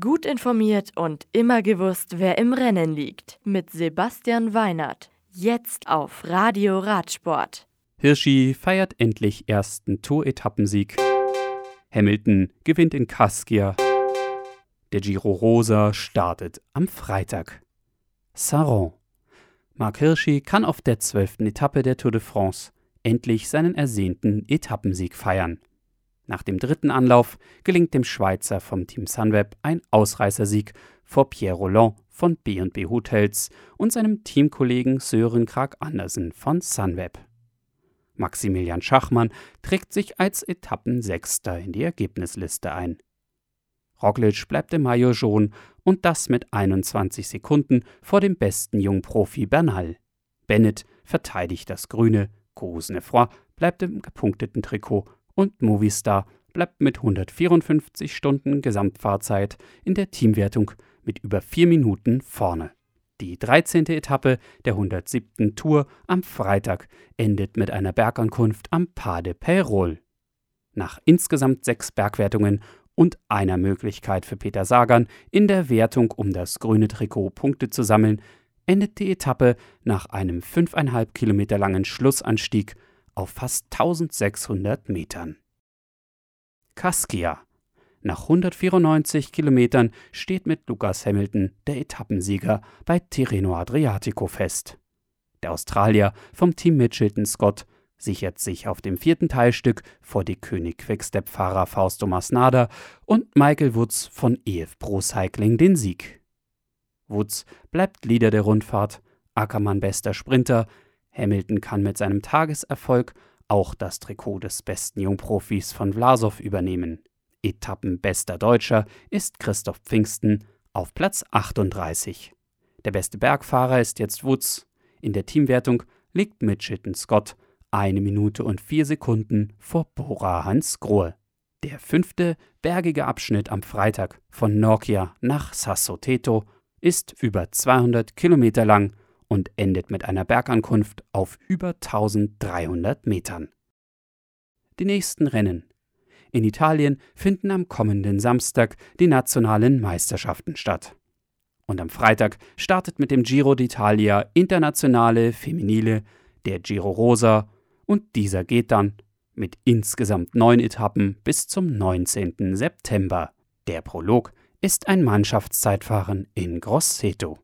Gut informiert und immer gewusst, wer im Rennen liegt. Mit Sebastian Weinert. Jetzt auf Radio Radsport. Hirschi feiert endlich ersten Tour-Etappensieg. Hamilton gewinnt in Kaskia. Der Giro Rosa startet am Freitag. Saron. Marc Hirschi kann auf der zwölften Etappe der Tour de France endlich seinen ersehnten Etappensieg feiern. Nach dem dritten Anlauf gelingt dem Schweizer vom Team Sunweb ein Ausreißersieg vor Pierre Roland von B&B Hotels und seinem Teamkollegen Sören Krag Andersen von Sunweb. Maximilian Schachmann trägt sich als Etappensechster in die Ergebnisliste ein. Roglic bleibt im Maillot jaune und das mit 21 Sekunden vor dem besten Jungprofi Bernal. Bennett verteidigt das Grüne, Cousinefroy bleibt im gepunkteten Trikot und Movistar bleibt mit 154 Stunden Gesamtfahrzeit in der Teamwertung mit über vier Minuten vorne. Die 13. Etappe der 107. Tour am Freitag endet mit einer Bergankunft am Pas de Peyrol. Nach insgesamt sechs Bergwertungen und einer Möglichkeit für Peter Sagan in der Wertung um das grüne Trikot Punkte zu sammeln, endet die Etappe nach einem 5,5 Kilometer langen Schlussanstieg auf fast 1600 Metern. Kaskia. Nach 194 Kilometern steht mit Lucas Hamilton der Etappensieger bei Tirreno Adriatico fest. Der Australier vom Team Mitchelton Scott sichert sich auf dem vierten Teilstück vor die König Quickstep-Fahrer Fausto Masnada und Michael Woods von EF Pro Cycling den Sieg. Woods bleibt Leader der Rundfahrt, Ackermann bester Sprinter, Hamilton kann mit seinem Tageserfolg auch das Trikot des besten Jungprofis von Vlasov übernehmen. Etappenbester Deutscher ist Christoph Pfingsten auf Platz 38. Der beste Bergfahrer ist jetzt Woods. In der Teamwertung liegt Mitchelton Scott eine Minute und vier Sekunden vor Bora Hans Grohe. Der fünfte bergige Abschnitt am Freitag von Nokia nach Sassoteto ist über 200 Kilometer lang und endet mit einer Bergankunft auf über 1300 Metern. Die nächsten Rennen. In Italien finden am kommenden Samstag die nationalen Meisterschaften statt. Und am Freitag startet mit dem Giro d'Italia Internationale Feminile der Giro Rosa und dieser geht dann mit insgesamt neun Etappen bis zum 19. September. Der Prolog ist ein Mannschaftszeitfahren in Grosseto.